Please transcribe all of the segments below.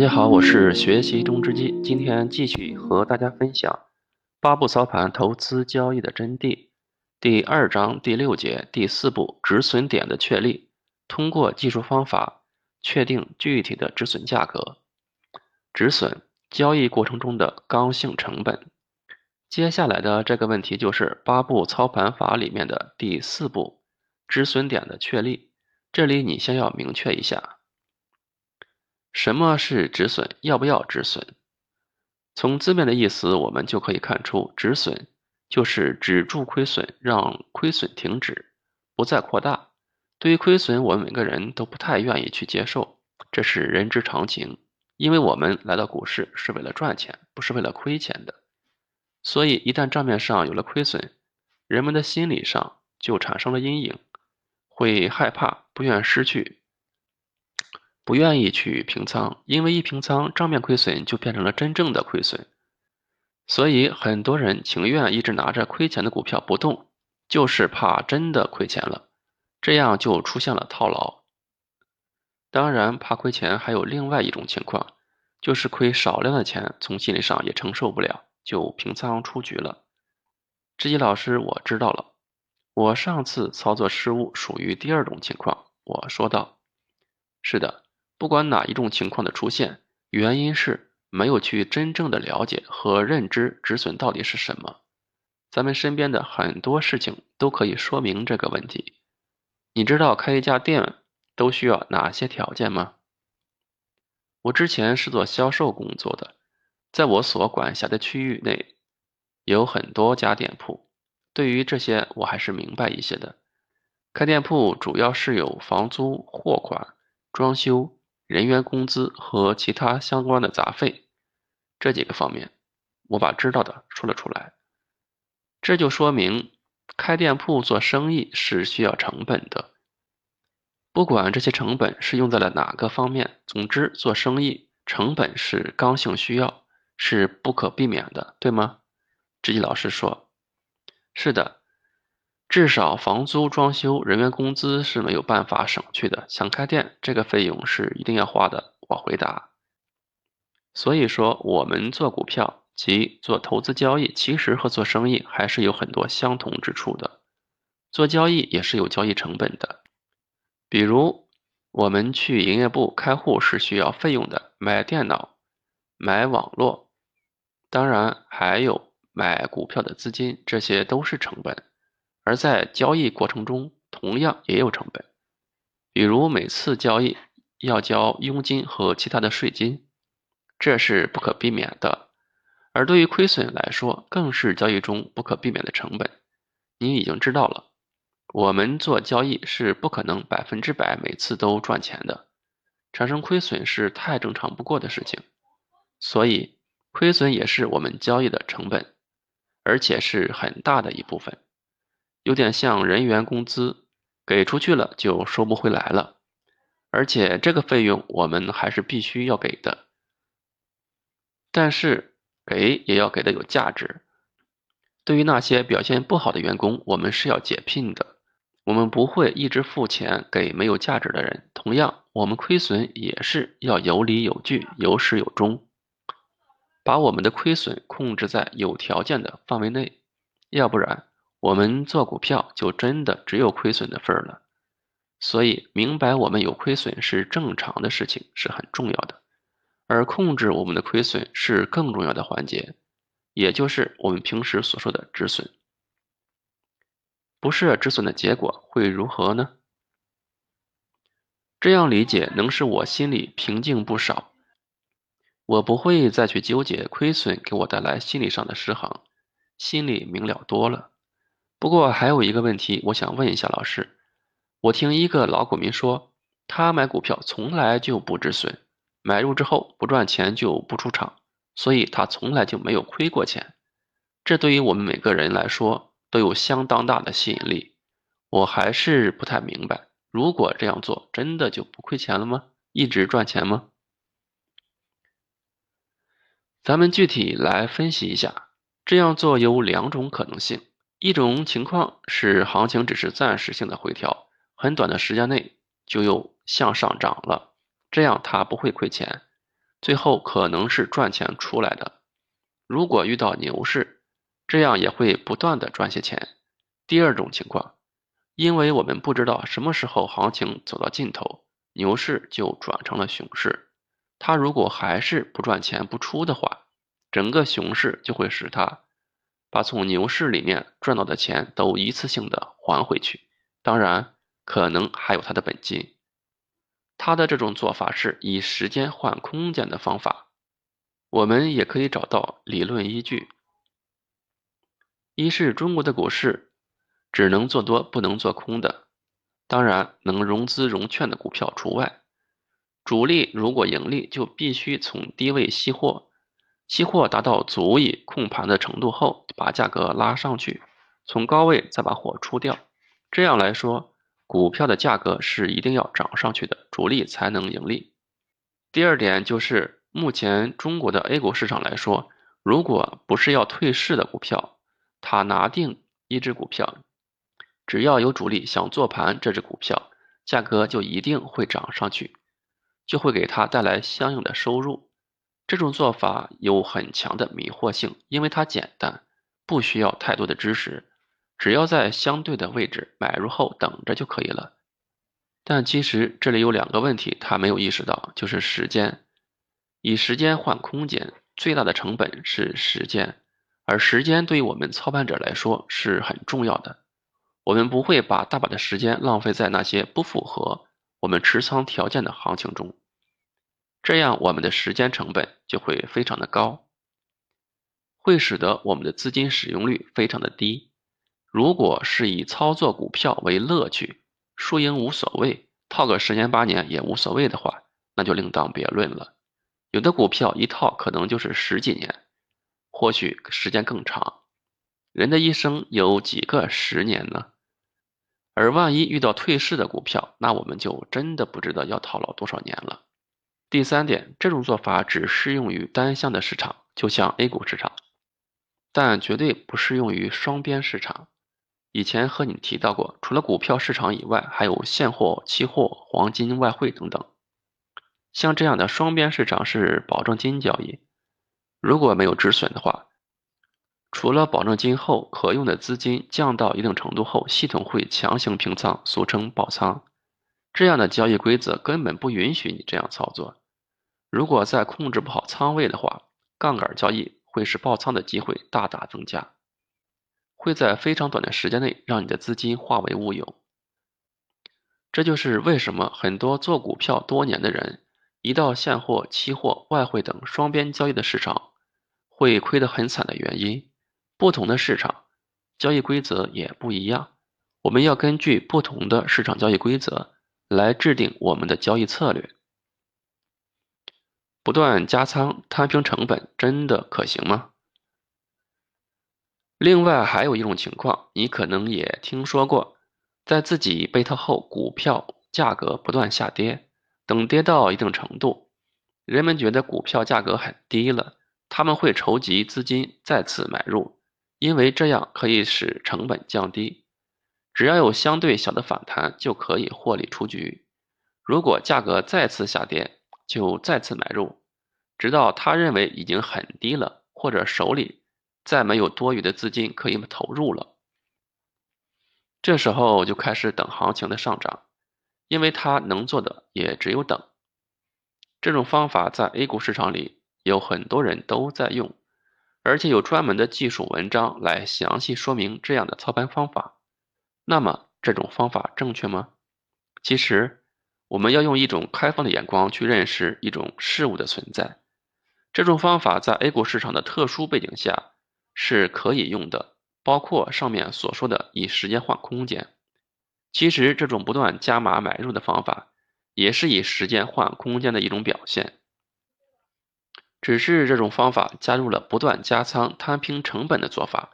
大家好，我是学习中之基，今天继续和大家分享八步操盘投资交易的真谛。第二章第六节第四步止损点的确立，通过技术方法确定具体的止损价格。止损交易过程中的刚性成本。接下来的这个问题就是八步操盘法里面的第四步止损点的确立。这里你先要明确一下。什么是止损？要不要止损？从字面的意思，我们就可以看出，止损就是止住亏损，让亏损停止，不再扩大。对于亏损，我们每个人都不太愿意去接受，这是人之常情。因为我们来到股市是为了赚钱，不是为了亏钱的。所以，一旦账面上有了亏损，人们的心理上就产生了阴影，会害怕，不愿失去。不愿意去平仓，因为一平仓，账面亏损就变成了真正的亏损。所以很多人情愿一直拿着亏钱的股票不动，就是怕真的亏钱了，这样就出现了套牢。当然，怕亏钱还有另外一种情况，就是亏少量的钱，从心理上也承受不了，就平仓出局了。志毅老师，我知道了，我上次操作失误属于第二种情况。我说道：“是的。”不管哪一种情况的出现，原因是没有去真正的了解和认知止损到底是什么。咱们身边的很多事情都可以说明这个问题。你知道开一家店都需要哪些条件吗？我之前是做销售工作的，在我所管辖的区域内有很多家店铺，对于这些我还是明白一些的。开店铺主要是有房租、货款、装修。人员工资和其他相关的杂费，这几个方面，我把知道的说了出来。这就说明开店铺做生意是需要成本的。不管这些成本是用在了哪个方面，总之做生意成本是刚性需要，是不可避免的，对吗？志毅老师说：“是的。”至少房租、装修、人员工资是没有办法省去的。想开店，这个费用是一定要花的。我回答。所以说，我们做股票及做投资交易，其实和做生意还是有很多相同之处的。做交易也是有交易成本的，比如我们去营业部开户是需要费用的，买电脑、买网络，当然还有买股票的资金，这些都是成本。而在交易过程中，同样也有成本，比如每次交易要交佣金和其他的税金，这是不可避免的。而对于亏损来说，更是交易中不可避免的成本。你已经知道了，我们做交易是不可能百分之百每次都赚钱的，产生亏损是太正常不过的事情。所以，亏损也是我们交易的成本，而且是很大的一部分。有点像人员工资，给出去了就收不回来了，而且这个费用我们还是必须要给的。但是给也要给的有价值。对于那些表现不好的员工，我们是要解聘的，我们不会一直付钱给没有价值的人。同样，我们亏损也是要有理有据、有始有终，把我们的亏损控制在有条件的范围内，要不然。我们做股票就真的只有亏损的份儿了，所以明白我们有亏损是正常的事情是很重要的，而控制我们的亏损是更重要的环节，也就是我们平时所说的止损。不是止损的结果会如何呢？这样理解能使我心里平静不少，我不会再去纠结亏损给我带来心理上的失衡，心里明了多了。不过还有一个问题，我想问一下老师。我听一个老股民说，他买股票从来就不止损，买入之后不赚钱就不出场，所以他从来就没有亏过钱。这对于我们每个人来说都有相当大的吸引力。我还是不太明白，如果这样做，真的就不亏钱了吗？一直赚钱吗？咱们具体来分析一下，这样做有两种可能性。一种情况是行情只是暂时性的回调，很短的时间内就又向上涨了，这样它不会亏钱。最后可能是赚钱出来的。如果遇到牛市，这样也会不断的赚些钱。第二种情况，因为我们不知道什么时候行情走到尽头，牛市就转成了熊市。它如果还是不赚钱不出的话，整个熊市就会使它把从牛市里面赚到的钱都一次性的还回去，当然可能还有它的本金。他的这种做法是以时间换空间的方法，我们也可以找到理论依据。一是中国的股市只能做多不能做空的，当然能融资融券的股票除外。主力如果盈利，就必须从低位吸货，期货达到足以控盘的程度后，把价格拉上去，从高位再把货出掉。这样来说。股票的价格是一定要涨上去的，主力才能盈利。第二点就是，目前中国的 A 股市场来说，如果不是要退市的股票，他拿定一只股票，只要有主力想做盘这只股票，价格就一定会涨上去，就会给他带来相应的收入。这种做法有很强的迷惑性，因为它简单，不需要太多的知识。只要在相对的位置买入后等着就可以了，但其实这里有两个问题，他没有意识到，就是时间，以时间换空间，最大的成本是时间，而时间对于我们操盘者来说是很重要的，我们不会把大把的时间浪费在那些不符合我们持仓条件的行情中，这样我们的时间成本就会非常的高，会使得我们的资金使用率非常的低。如果是以操作股票为乐趣，输赢无所谓，套个十年八年也无所谓的话，那就另当别论了。有的股票一套可能就是十几年，或许时间更长。人的一生有几个十年呢？而万一遇到退市的股票，那我们就真的不知道要套牢多少年了。第三点，这种做法只适用于单向的市场，就像 A 股市场，但绝对不适用于双边市场。以前和你提到过，除了股票市场以外，还有现货、期货、黄金、外汇等等。像这样的双边市场是保证金交易，如果没有止损的话，除了保证金后可用的资金降到一定程度后，系统会强行平仓，俗称爆仓。这样的交易规则根本不允许你这样操作。如果再控制不好仓位的话，杠杆交易会使爆仓的机会大大增加。会在非常短的时间内让你的资金化为乌有。这就是为什么很多做股票多年的人，一到现货、期货、外汇等双边交易的市场，会亏得很惨的原因。不同的市场交易规则也不一样，我们要根据不同的市场交易规则来制定我们的交易策略。不断加仓摊平成本，真的可行吗？另外还有一种情况，你可能也听说过，在自己被套后，股票价格不断下跌，等跌到一定程度，人们觉得股票价格很低了，他们会筹集资金再次买入，因为这样可以使成本降低，只要有相对小的反弹就可以获利出局。如果价格再次下跌，就再次买入，直到他认为已经很低了，或者手里。再没有多余的资金可以投入了，这时候就开始等行情的上涨，因为他能做的也只有等。这种方法在 A 股市场里有很多人都在用，而且有专门的技术文章来详细说明这样的操盘方法。那么这种方法正确吗？其实我们要用一种开放的眼光去认识一种事物的存在。这种方法在 A 股市场的特殊背景下。是可以用的，包括上面所说的以时间换空间。其实这种不断加码买入的方法，也是以时间换空间的一种表现。只是这种方法加入了不断加仓摊平成本的做法，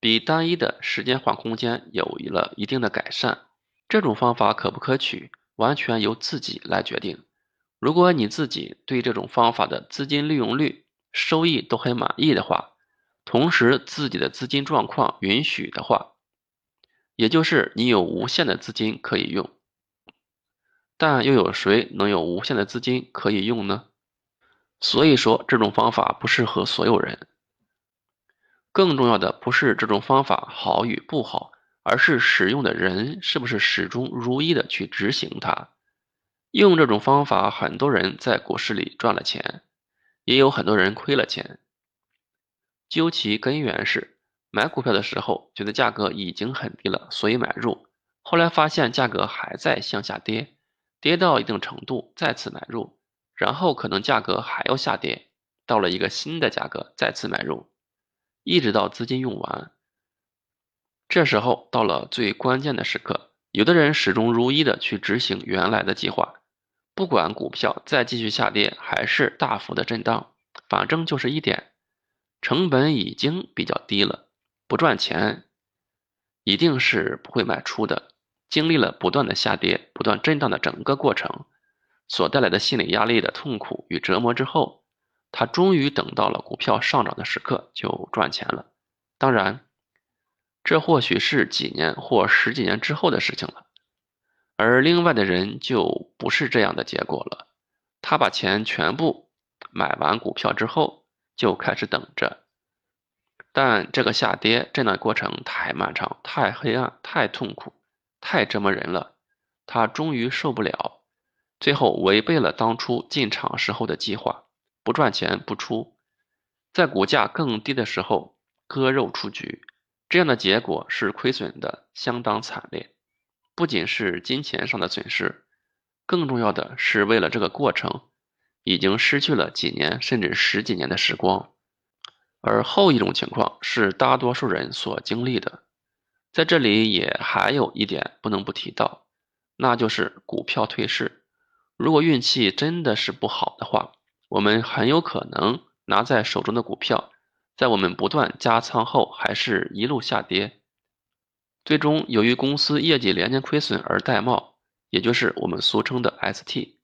比单一的时间换空间有了一定的改善。这种方法可不可取，完全由自己来决定。如果你自己对这种方法的资金利用率、收益都很满意的话，同时，自己的资金状况允许的话，也就是你有无限的资金可以用，但又有谁能有无限的资金可以用呢？所以说这种方法不适合所有人。更重要的不是这种方法好与不好，而是使用的人是不是始终如一的去执行它。用这种方法，很多人在股市里赚了钱，也有很多人亏了钱。究其根源是，买股票的时候觉得价格已经很低了，所以买入，后来发现价格还在向下跌，跌到一定程度再次买入，然后可能价格还要下跌，到了一个新的价格再次买入。一直到资金用完，这时候到了最关键的时刻，有的人始终如一的去执行原来的计划，不管股票再继续下跌还是大幅的震荡，反正就是一点，成本已经比较低了，不赚钱，一定是不会卖出的。经历了不断的下跌、不断震荡的整个过程，所带来的心理压力的痛苦与折磨之后。他终于等到了股票上涨的时刻，就赚钱了。当然，这或许是几年或十几年之后的事情了。而另外的人就不是这样的结果了。他把钱全部买完股票之后，就开始等着。但这个下跌震荡过程太漫长、太黑暗、太痛苦、太折磨人了。他终于受不了，最后违背了当初进场时候的计划。不赚钱不出，在股价更低的时候割肉出局，这样的结果是亏损的相当惨烈。不仅是金钱上的损失，更重要的是为了这个过程，已经失去了几年甚至十几年的时光。而后一种情况是大多数人所经历的，在这里也还有一点不能不提到，那就是股票退市。如果运气真的是不好的话。我们很有可能拿在手中的股票，在我们不断加仓后，还是一路下跌，最终由于公司业绩连年亏损而戴帽，也就是我们俗称的 ST。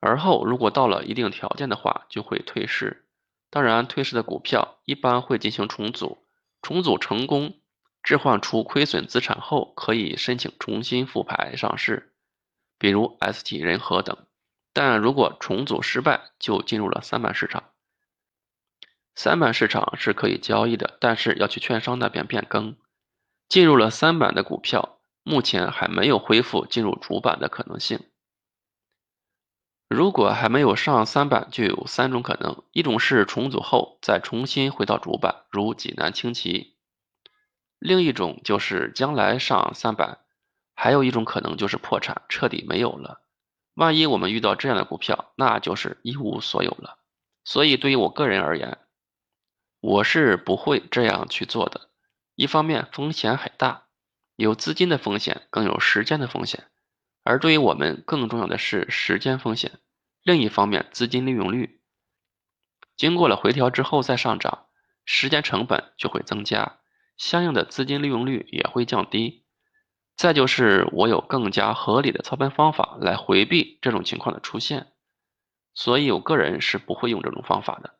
而后如果到了一定条件的话，就会退市。当然，退市的股票一般会进行重组，重组成功置换出亏损资产后，可以申请重新复牌上市，比如 ST 仁和等。但如果重组失败，就进入了三板市场。三板市场是可以交易的，但是要去券商那边变更。进入了三板的股票，目前还没有恢复进入主板的可能性。如果还没有上三板，就有三种可能：一种是重组后再重新回到主板，如济南轻骑；另一种就是将来上三板；还有一种可能就是破产，彻底没有了。万一我们遇到这样的股票，那就是一无所有了。所以对于我个人而言，我是不会这样去做的。一方面风险很大，有资金的风险，更有时间的风险。而对于我们更重要的是时间风险。另一方面，资金利用率经过了回调之后再上涨，时间成本就会增加，相应的资金利用率也会降低。再就是我有更加合理的操盘方法来回避这种情况的出现，所以我个人是不会用这种方法的。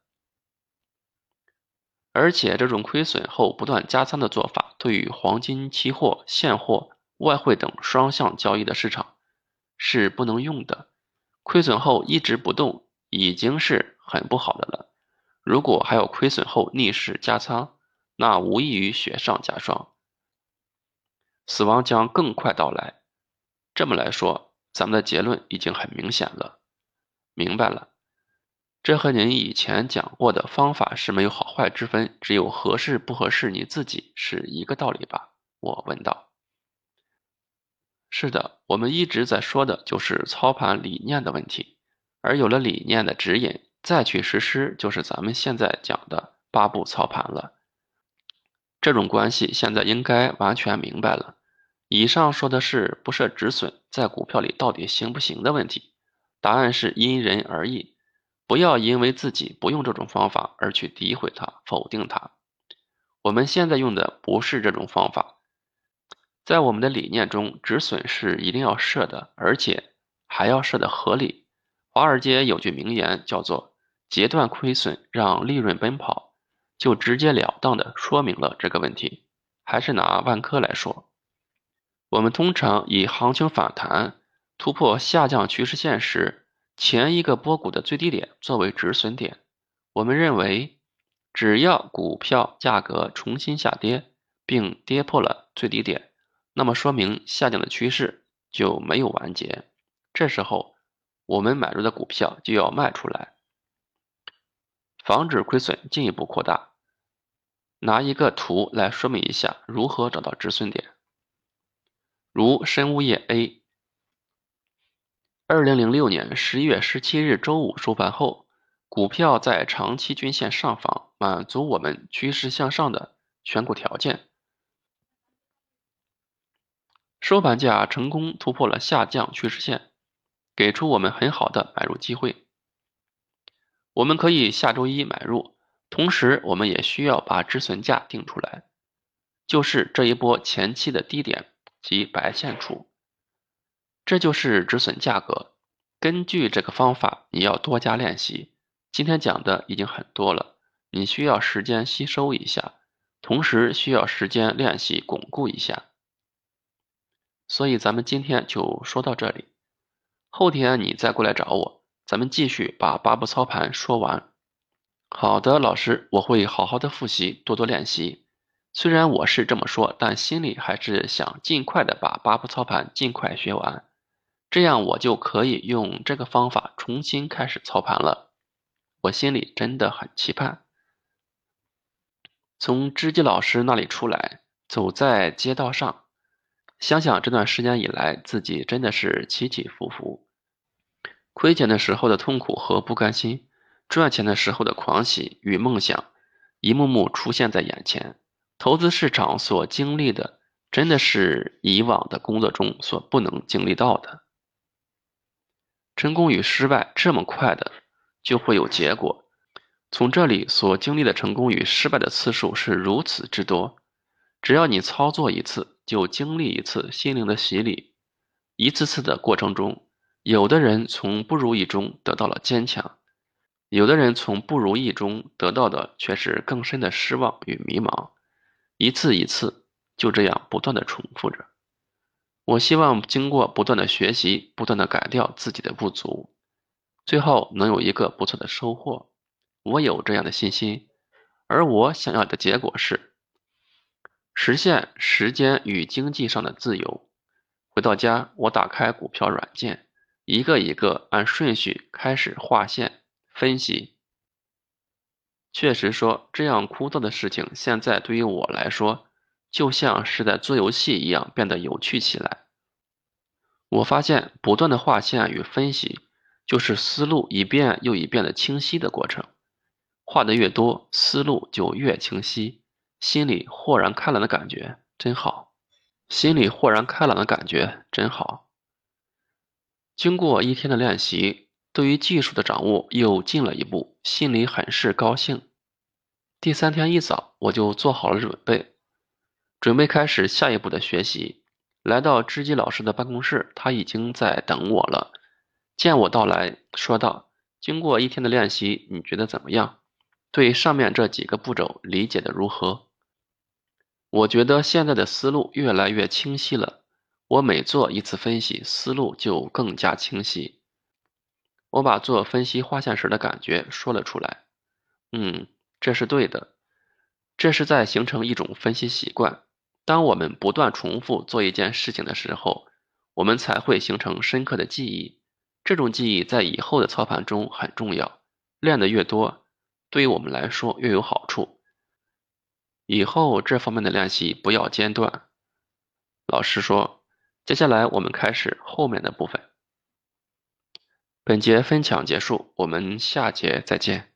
而且这种亏损后不断加仓的做法，对于黄金、期货、现货、外汇等双向交易的市场是不能用的。亏损后一直不动已经是很不好的了，如果还有亏损后逆势加仓，那无异于雪上加霜。死亡将更快到来。这么来说，咱们的结论已经很明显了，明白了。这和您以前讲过的方法是没有好坏之分，只有合适不合适你自己是一个道理吧？我问道。是的，我们一直在说的就是操盘理念的问题，而有了理念的指引，再去实施，就是咱们现在讲的八步操盘了。这种关系现在应该完全明白了。以上说的是不设止损在股票里到底行不行的问题，答案是因人而异。不要因为自己不用这种方法而去诋毁它、否定它。我们现在用的不是这种方法，在我们的理念中，止损是一定要设的，而且还要设的合理。华尔街有句名言叫做“截断亏损，让利润奔跑”。就直截了当的说明了这个问题。还是拿万科来说，我们通常以行情反弹突破下降趋势线时，前一个波谷的最低点作为止损点。我们认为，只要股票价格重新下跌，并跌破了最低点，那么说明下降的趋势就没有完结。这时候，我们买入的股票就要卖出来，防止亏损进一步扩大。拿一个图来说明一下如何找到止损点。如深物业 A，二零零六年十一月十七日周五收盘后。股票在长期均线上方，满足我们趋势向上的选股条件。收盘价成功突破了下降趋势线，给出我们很好的买入机会。我们可以下周一买入，同时我们也需要把止损价定出来，就是这一波前期的低点及白线处，这就是止损价格。根据这个方法，你要多加练习。今天讲的已经很多了，你需要时间吸收一下，同时需要时间练习巩固一下。所以咱们今天就说到这里，后天你再过来找我，咱们继续把八步操盘说完。好的，老师，我会好好的复习，多多练习。虽然我是这么说，但心里还是想尽快的把八步操盘尽快学完，这样我就可以用这个方法重新开始操盘了。我心里真的很期盼，从知己老师那里出来，走在街道上，想想这段时间以来，自己真的是起起伏伏，亏钱的时候的痛苦和不甘心，赚钱的时候的狂喜与梦想，一幕幕出现在眼前。投资市场所经历的，真的是以往的工作中所不能经历到的，成功与失败这么快的。就会有结果。从这里所经历的成功与失败的次数是如此之多，只要你操作一次，就经历一次心灵的洗礼。一次次的过程中，有的人从不如意中得到了坚强，有的人从不如意中得到的却是更深的失望与迷茫。一次一次，就这样不断的重复着。我希望经过不断的学习，不断的改掉自己的不足。最后能有一个不错的收获，我有这样的信心，而我想要的结果是实现时间与经济上的自由。回到家，我打开股票软件，一个一个按顺序开始划线分析。确实说，这样枯燥的事情，现在对于我来说，就像是在做游戏一样，变得有趣起来。我发现，不断的划线与分析。就是思路一遍又一遍的清晰的过程，画的越多，思路就越清晰，心里豁然开朗的感觉真好，心里豁然开朗的感觉真好。经过一天的练习，对于技术的掌握又进了一步，心里很是高兴。第三天一早，我就做好了准备，准备开始下一步的学习。来到知基老师的办公室，他已经在等我了。见我到来，说道：“经过一天的练习，你觉得怎么样？对上面这几个步骤理解的如何？”我觉得现在的思路越来越清晰了。我每做一次分析，思路就更加清晰。我把做分析画线时的感觉说了出来。嗯，这是对的。这是在形成一种分析习惯。当我们不断重复做一件事情的时候，我们才会形成深刻的记忆。这种记忆在以后的操盘中很重要，练得越多，对于我们来说越有好处。以后这方面的练习不要间断。老师说，接下来我们开始后面的部分。本节分享结束，我们下节再见。